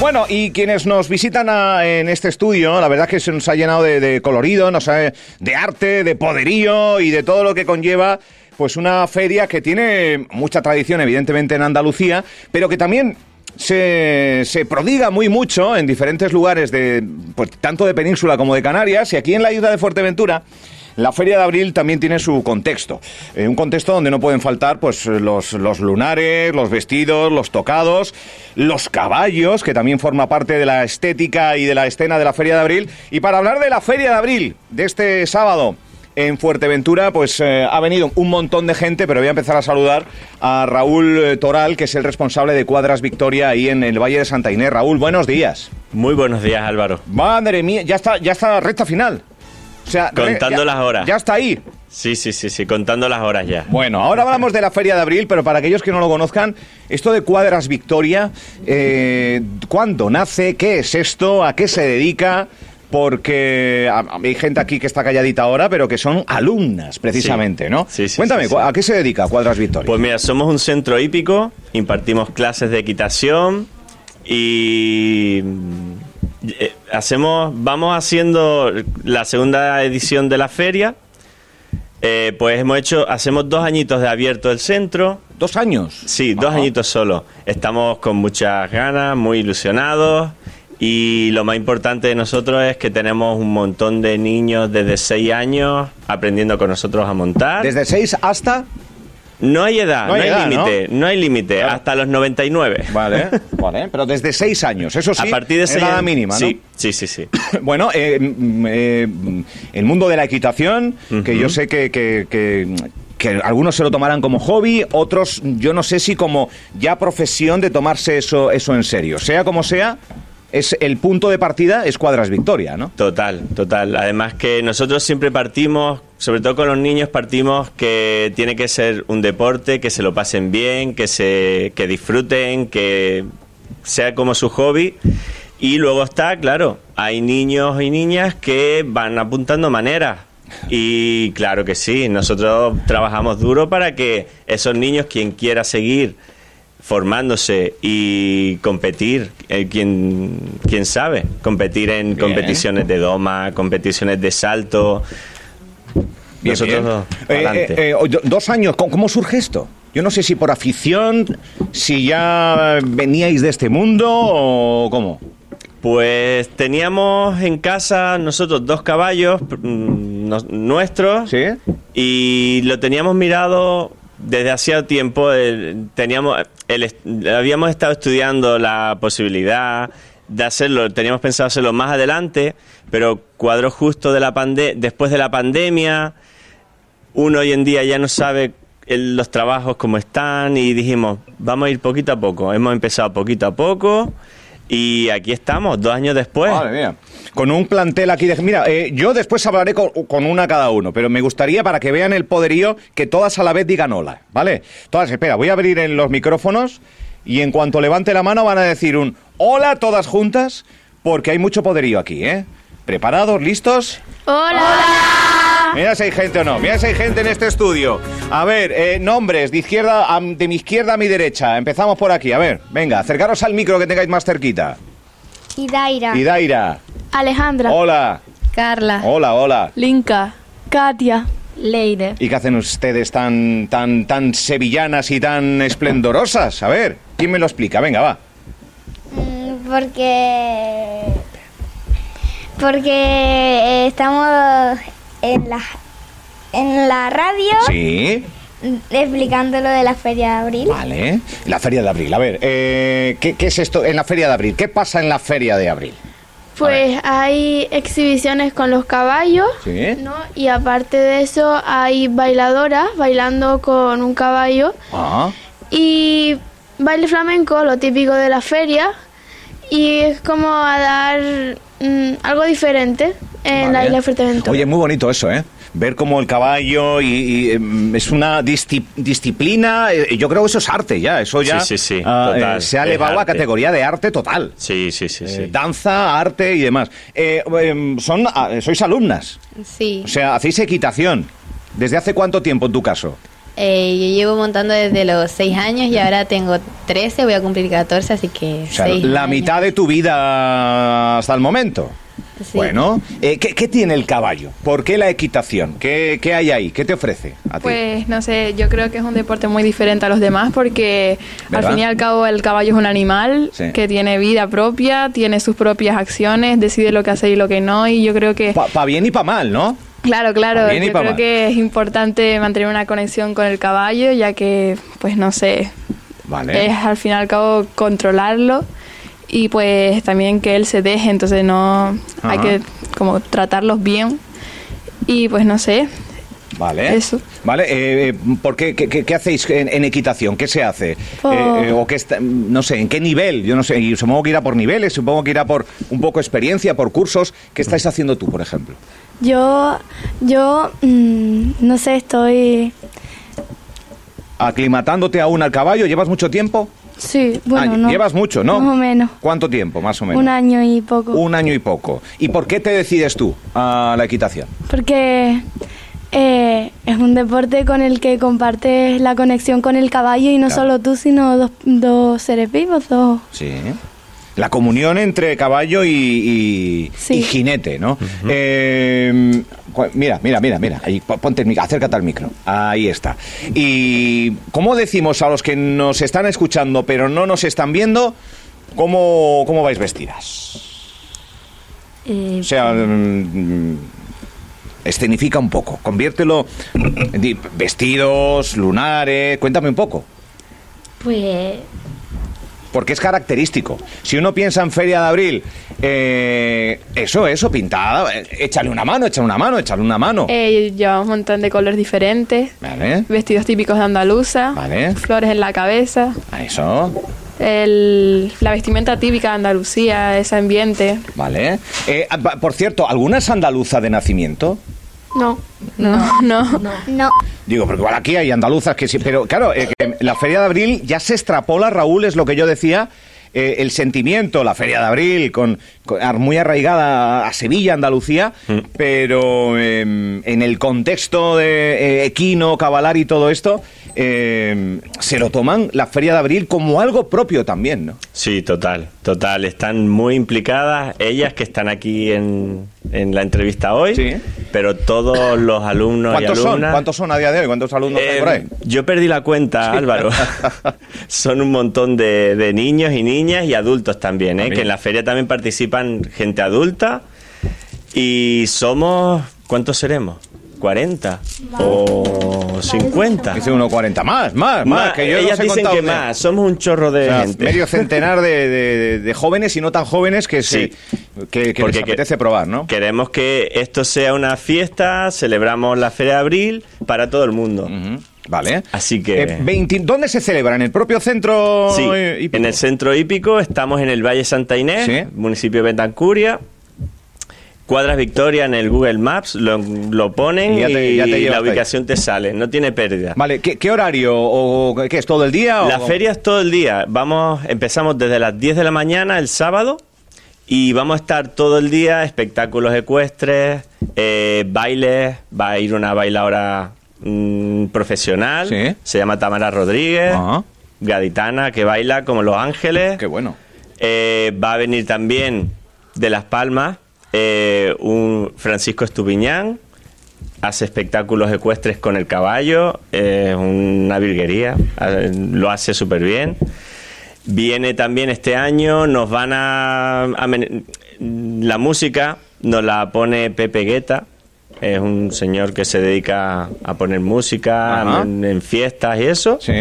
Bueno, y quienes nos visitan a- en este estudio, la verdad es que se nos ha llenado de, de colorido, nos ha- de arte, de poderío y de todo lo que conlleva pues una feria que tiene mucha tradición, evidentemente, en Andalucía, pero que también se, se prodiga muy mucho en diferentes lugares, de, pues, tanto de Península como de Canarias, y aquí en la isla de Fuerteventura. La Feria de Abril también tiene su contexto. Eh, un contexto donde no pueden faltar pues, los, los lunares, los vestidos, los tocados, los caballos, que también forma parte de la estética y de la escena de la Feria de Abril. Y para hablar de la Feria de Abril de este sábado en Fuerteventura, pues eh, ha venido un montón de gente, pero voy a empezar a saludar a Raúl eh, Toral, que es el responsable de Cuadras Victoria ahí en el Valle de Santa Inés. Raúl, buenos días. Muy buenos días, Álvaro. Madre mía, ya está, ya está recta final. O sea, re- Contando ya- las horas. Ya está ahí. Sí, sí, sí, sí, contando las horas ya. Bueno, ahora hablamos de la Feria de Abril, pero para aquellos que no lo conozcan, esto de Cuadras Victoria, eh, ¿cuándo nace? ¿Qué es esto? ¿A qué se dedica? Porque hay gente aquí que está calladita ahora, pero que son alumnas, precisamente, Sí. ¿no? Sí, sí, Cuéntame, sí, sí. ¿cu- ¿a qué se dedica Cuadras Victoria? Pues mira, somos un centro hípico, impartimos clases de equitación y hacemos, vamos haciendo la segunda edición de la feria. Eh, pues hemos hecho, hacemos dos añitos de abierto el centro. ¿Dos años? Sí, dos añitos solo. Estamos con muchas ganas, muy ilusionados. Y lo más importante de nosotros es que tenemos un montón de niños desde 6 años aprendiendo con nosotros a montar. ¿Desde seis hasta...? No hay edad, No no hay límite, no hay límite, Claro. hasta los 99. Vale, vale, pero desde seis años, eso sí, a partir de es seis edad años- mínima, ¿no? Sí, sí, sí, sí. Bueno, eh, mm, eh, mm, el mundo de la equitación, que yo sé que, que- que- que algunos se lo tomarán como hobby, otros yo no sé si como ya profesión de tomarse eso, eso en serio. Sea como sea, es el punto de partida es Cuadras Victoria, ¿no? Total, total. Además que nosotros siempre partimos, sobre todo con los niños, partimos que tiene que ser un deporte, que se lo pasen bien, que se que disfruten, que sea como su hobby. Y luego está, claro, hay niños y niñas que van apuntando maneras. Y claro que sí, nosotros trabajamos duro para que esos niños, quien quiera seguir formándose y competir, eh, quien, quien sabe, competir en Bien. competiciones de doma, competiciones de salto. Bien, Nosotros bien. dos, Eh, adelante. eh, eh, dos años, ¿cómo, surge esto? Yo no sé si por afición, si ya veníais de este mundo o cómo. Pues teníamos en casa nosotros dos caballos mm, nuestros ¿Sí? y lo teníamos mirado desde hacía tiempo. teníamos, el habíamos estado estudiando la posibilidad de hacerlo, teníamos pensado hacerlo más adelante, pero cuadró justo de la pande después de la pandemia. Uno hoy en día ya no sabe el- los trabajos cómo están y dijimos, vamos a ir poquito a poco. Hemos empezado poquito a poco y aquí estamos, dos años después. Madre mía. Con un plantel aquí de... Mira, eh, yo después hablaré con, con una cada uno, pero me gustaría para que vean el poderío que todas a la vez digan hola, ¿vale? Todas, espera, voy a abrir en los micrófonos y en cuanto levante la mano van a decir un hola todas juntas, porque hay mucho poderío aquí, ¿eh? ¿Preparados? ¿Listos? Hola. Mira si hay gente o no. Mira si hay gente en este estudio. A ver, eh, nombres de izquierda a- de mi izquierda a mi derecha. Empezamos por aquí. A ver, venga, acercaros al micro que tengáis más cerquita. Y Daira. Y Daira. Alejandra. Hola. Carla. Hola, hola. Linka. Katia. Leire. ¿Y qué hacen ustedes tan, tan, tan sevillanas y tan esplendorosas? A ver, ¿quién me lo explica? Venga, va. Mm, Porque. Porque eh, estamos en la, en la radio Sí, explicando lo de la Feria de Abril. vale. La Feria de Abril. A ver, eh, ¿qué, qué es esto en la Feria de Abril? ¿Qué pasa en la Feria de Abril? Pues hay exhibiciones con los caballos, Sí. ¿no? Y aparte de eso hay bailadoras bailando con un caballo Ah, y baile flamenco, lo típico de la feria. Y es como a dar mm, algo diferente en la isla de Fuerteventura. Oye, muy bonito eso, ¿eh? Ver como el caballo y, y, em, es una disciplina, eh, yo creo que eso es arte ya, eso ya Sí, sí, sí, ah, total, eh, se ha elevado a arte. categoría de arte total. Sí, sí, sí, sí. Eh, danza, arte y demás. Eh, em, son, ah, sois alumnas, Sí. o sea, hacéis equitación. ¿Desde hace cuánto tiempo en tu caso? Eh, yo llevo montando desde los 6 años y ahora tengo 13, voy a cumplir 14, así que... O sea, seis la años. mitad de tu vida hasta el momento. Sí. Bueno, eh, ¿qué, qué tiene el caballo? ¿Por qué la equitación? ¿Qué, qué hay ahí? ¿Qué te ofrece a ti? Pues no sé, yo creo que es un deporte muy diferente a los demás porque ¿Verdad? al fin y al cabo el caballo es un animal Sí. que tiene vida propia, tiene sus propias acciones, decide lo que hace y lo que no y yo creo que Para bien y para mal, ¿no? Claro, claro, yo creo mal. que es importante mantener una conexión con el caballo ya que pues no sé, Vale. es al fin y al cabo controlarlo y pues también que él se deje, entonces no hay que como tratarlos bien y pues no sé, Vale. Eso. Vale, eh, eh, ¿por qué, qué, qué- qué hacéis en, en equitación? ¿Qué se hace? Por- Eh, eh, o qué está- no sé, ¿en qué nivel? Yo no sé, y supongo que irá por niveles, supongo que irá por un poco experiencia, por cursos. ¿Qué estáis haciendo tú, por ejemplo? Yo, yo, mm, no sé, estoy... ¿Aclimatándote aún al caballo? ¿Llevas mucho tiempo? Sí, bueno, Ah, no. Llevas mucho, ¿no? Más o menos. ¿Cuánto tiempo, más o menos? Un año y poco. Un año y poco. ¿Y por qué te decides tú a la equitación? Porque eh, es un deporte con el que compartes la conexión con el caballo y no Claro. solo tú, sino dos, dos seres vivos, dos. Sí. La comunión entre caballo y, y- Sí. y jinete, ¿no? Eh, cu- mira, mira, mira, mira. Ahí, po- ponte el micro, acércate al micro. Ahí está. Y ¿cómo decimos a los que nos están escuchando pero no nos están viendo cómo, cómo vais vestidas? Eh, O sea, mm, escenifica un poco, conviértelo en vestidos, lunares, cuéntame un poco. pues Porque es característico. Si uno piensa en Feria de Abril, eh, eso, eso, pintada, eh, échale una mano, échale una mano, échale una mano. Eh, llevamos un montón de colores diferentes, Vale, vestidos típicos de Andaluza, Vale. flores en la cabeza, a eso, el- la vestimenta típica de Andalucía, ese ambiente. vale. Eh, ah, por cierto, ¿alguna es andaluza de nacimiento? No, no, no. No. Digo, porque igual aquí hay andaluzas que sí, pero claro, eh, que la Feria de Abril ya se extrapola, Raúl, es lo que yo decía, eh, el sentimiento, la Feria de Abril, con, muy arraigada a Sevilla, Andalucía, pero em, en el contexto de eh, equino, cabalar y todo esto, em, se lo toman la Feria de Abril como algo propio también, ¿no? Sí, total, total. Están muy implicadas ellas que están aquí en, en la entrevista hoy, Sí. pero todos los alumnos y ¿Cuántos son? ¿Cuántos son a día de hoy? ¿Cuántos alumnos hay Eh, por ahí? yo perdí la cuenta, Álvaro. Son un montón de, de niños y niñas y adultos también, ¿eh? También. que en la feria también participan gente adulta y somos, ¿cuántos seremos? ¿40? ¿O 50? Dice uno 40, más, más, más, que yo ellas dicen que más, somos un chorro de O sea, gente. medio centenar de, de- de jóvenes y no tan jóvenes que, se, Sí. que, que les Porque que- apetece probar, ¿no? Queremos que esto sea una fiesta, celebramos la Feria de Abril para todo el mundo. Vale. Así que- Eh, 20 ¿Dónde se celebra? ¿En el propio centro? Sí, hípico? en el centro hípico estamos en el Valle Santa Inés, Sí. municipio de Betancuria. Cuadras Victoria en el Google Maps lo, lo ponen Y y, ya te- ya te llevas la ahí. ubicación te sale, no tiene pérdida. Vale, ¿qué, qué horario? ¿O qué es todo el día? o La cómo? feria es todo el día. Vamos, empezamos desde las 10 de la mañana el sábado y vamos a estar todo el día espectáculos ecuestres, eh, bailes, va a ir una bailadora mm, profesional, Sí. se llama Tamara Rodríguez, gaditana que baila como Los Ángeles. Qué bueno. Eh, va a venir también de Las Palmas eh, un Francisco Estupiñán, hace espectáculos ecuestres con el caballo, es una virguería, lo hace súper bien. Viene también este año, nos van a, La música nos la pone Pepe Guetta, es un señor que se dedica a poner música en, en fiestas y eso. Sí.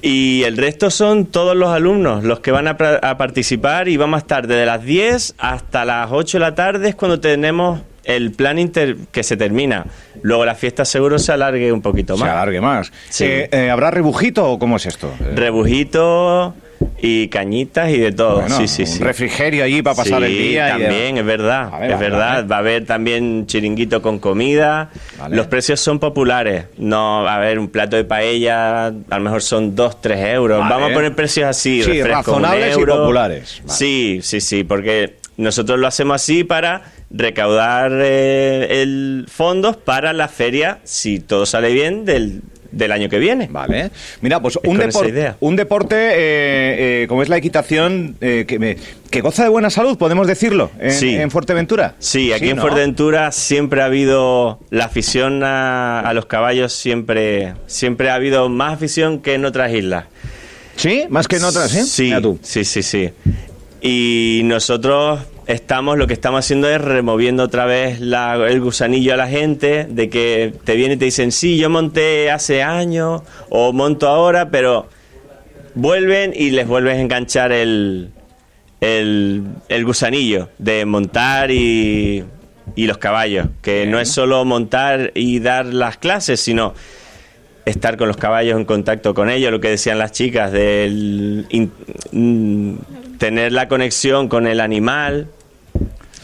Y el resto son todos los alumnos los que van a, a participar y vamos a estar desde las 10 hasta las 8 de la tarde es cuando tenemos el plan inter que se termina. Luego la fiesta seguro se alargue un poquito Se más. alargue más. Sí. Eh, eh, ¿Habrá rebujito o cómo es esto? Rebujito y cañitas y de todo. bueno, sí, sí, un sí. refrigerio allí para pasar el día. y También, es verdad. Vale, es vale, verdad. vale. Va a haber también chiringuito con comida. Los precios son populares. No, a ver, un plato de paella a lo mejor son 2, 3 euros. Vamos a poner precios así. Sí, refresco, razonables y populares. Sí, sí, sí, porque nosotros lo hacemos así para recaudar eh, el fondos para la feria, si todo sale bien, del del año que viene. Vale. Mira, pues un, depor- idea. un deporte eh, eh, como es la equitación eh, que, me- que goza de buena salud, podemos decirlo, en, Sí. en Fuerteventura. Sí, aquí en ¿no? Fuerteventura siempre ha habido la afición a, a los caballos, siempre, siempre ha habido más afición que en otras islas. Sí, más que en otras, ¿sí? Sí, sí, sí. Y nosotros estamos, lo que estamos haciendo es removiendo otra vez la- el gusanillo a la gente, de que te vienen y te dicen, sí, yo monté hace años o monto ahora, pero vuelven y les vuelves a enganchar el, el, el gusanillo de montar y, y los caballos, que no es solo montar y dar las clases, sino estar con los caballos en contacto con ellos, lo que decían las chicas, del in- mm, tener la conexión con el animal.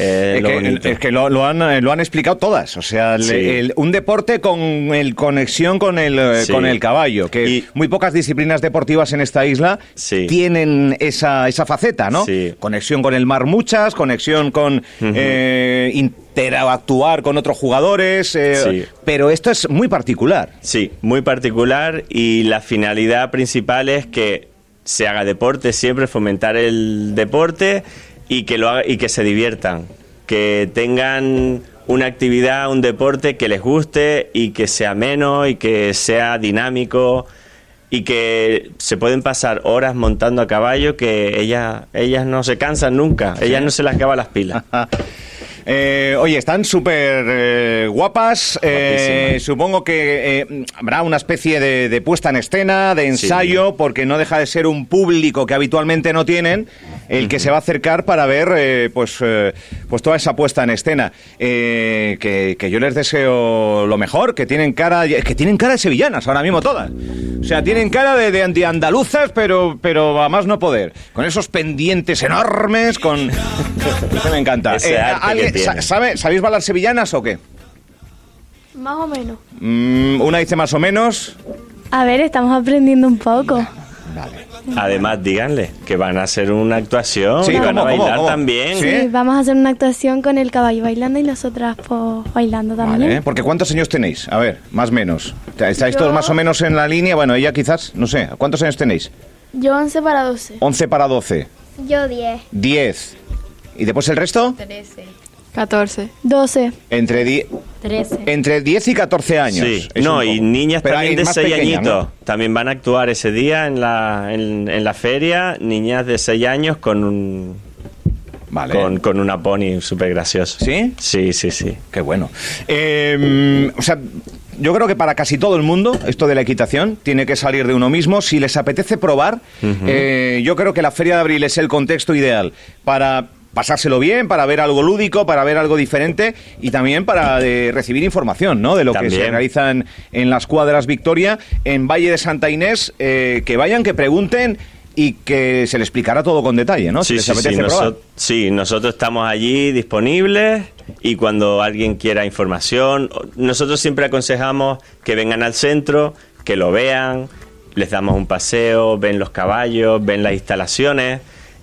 Eh, Es lo que, bonito. es que lo, lo han, eh, lo han explicado todas. O sea, el- Sí. el- un deporte con el conexión con el, eh, Sí. con el caballo. Que Y- muy pocas disciplinas deportivas en esta isla Sí. tienen esa, esa faceta, ¿no? Sí. Conexión con el mar muchas, conexión con eh, interactuar con otros jugadores. eh, Sí. Pero esto es muy particular. Sí, muy particular y la finalidad principal es que se haga deporte, siempre fomentar el deporte y que lo haga, y que se diviertan, que tengan una actividad, un deporte que les guste y que sea ameno y que sea dinámico y que se pueden pasar horas montando a caballo que ellas ellas no se cansan nunca, ellas no se las acaban las pilas. Eh, oye, están súper eh, guapas. eh, supongo que eh, habrá una especie de, de puesta en escena, de ensayo, porque no deja de ser un público que habitualmente no tienen el que se va a acercar para ver eh, pues, eh, pues toda esa puesta en escena. Eh, que, que yo les deseo lo mejor, que tienen cara que tienen cara de sevillanas ahora mismo todas. O sea, tienen cara de, de antiandaluzas, pero, pero a más no poder. Con esos pendientes enormes, con... Eso me encanta. Ese arte que ¿alguien- tiene. sa- sabe- ¿Sabéis bailar sevillanas o qué? Más o menos. Mm, una dice más o menos. A ver, estamos aprendiendo un poco. Además, díganle que van a hacer una actuación, Sí, y van a ¿cómo, cómo, bailar cómo? también. Sí. Sí, vamos a hacer una actuación con el caballo bailando y nosotras pues bailando también. Vale, porque ¿cuántos años tenéis? A ver, más o menos. ¿Estáis Yo- todos más o menos en la línea? Bueno, ella quizás, no sé. ¿Cuántos años tenéis? Yo 11 para 12. 11 para 12. Yo 10. 10. ¿Y después el resto? 13. 14. 12. Entre, die- 13. entre 10 y 14 años. Sí, no, y niñas Pero también de más 6 pequeñas, añitos. ¿no? También van a actuar ese día en la, en, en la feria, niñas de 6 años con un, Vale. con, con una pony súper gracioso. ¿Sí? Sí, sí, sí. Qué bueno. Eh, o sea, yo creo que para casi todo el mundo esto de la equitación tiene que salir de uno mismo. Si les apetece probar, eh, yo creo que la Feria de Abril es el contexto ideal para pasárselo bien, para ver algo lúdico, para ver algo diferente y también para eh, recibir información ¿no? de lo que se realiza en, las cuadras Victoria, en Valle de Santa Inés. eh, que vayan, que pregunten y que se les explicará todo con detalle, ¿no? si les sí, sí, apetece probar. noso- sí, nosotros estamos allí disponibles y cuando alguien quiera información, nosotros siempre aconsejamos que vengan al centro, que lo vean, les damos un paseo, ven los caballos, ven las instalaciones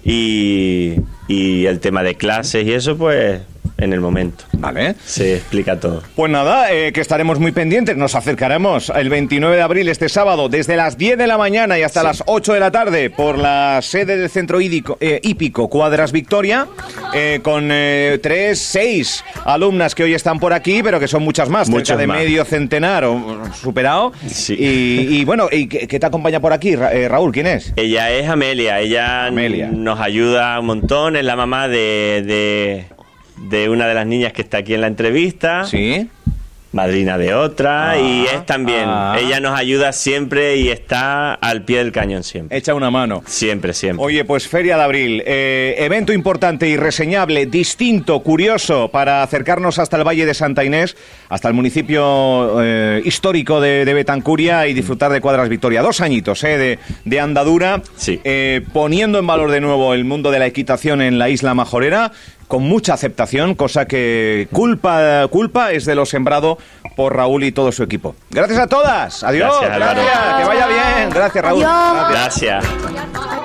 y, y el tema de clases y eso pues en el momento. Vale. Se explica todo. Pues nada, eh, que estaremos muy pendientes. Nos acercaremos el 29 de abril, este sábado, desde las 10 de la mañana y hasta las 8 de la tarde, por la sede del Centro Hídico- eh, Hípico Cuadras Victoria, eh, con eh, tres, seis alumnas que hoy están por aquí, pero que son muchas más, cerca Muchas de más. medio centenar o superado. Sí. Y, y bueno, ¿y qué, qué te acompaña por aquí, Ra- eh, Raúl? ¿Quién es? Ella es Amelia, ella Amelia. nos ayuda un montón, es la mamá de, de, de una de las niñas que está aquí en la entrevista. Sí. madrina de otra Ah, y es también. ah. Ella nos ayuda siempre y está al pie del cañón siempre. Echa una mano. Siempre, siempre. Oye, pues Feria de Abril, eh, evento importante y reseñable, distinto, curioso, para acercarnos hasta el Valle de Santa Inés, hasta el municipio eh, histórico de, de Betancuria y disfrutar de Cuadras Victoria. Dos añitos eh, de, de andadura, Sí. eh, poniendo en valor de nuevo el mundo de la equitación en la isla majorera, con mucha aceptación, cosa que culpa, culpa es de lo sembrado por Raúl y todo su equipo. Gracias a todas. Adiós. Gracias. Que vaya bien. Gracias, Raúl. Adiós. Gracias. Gracias.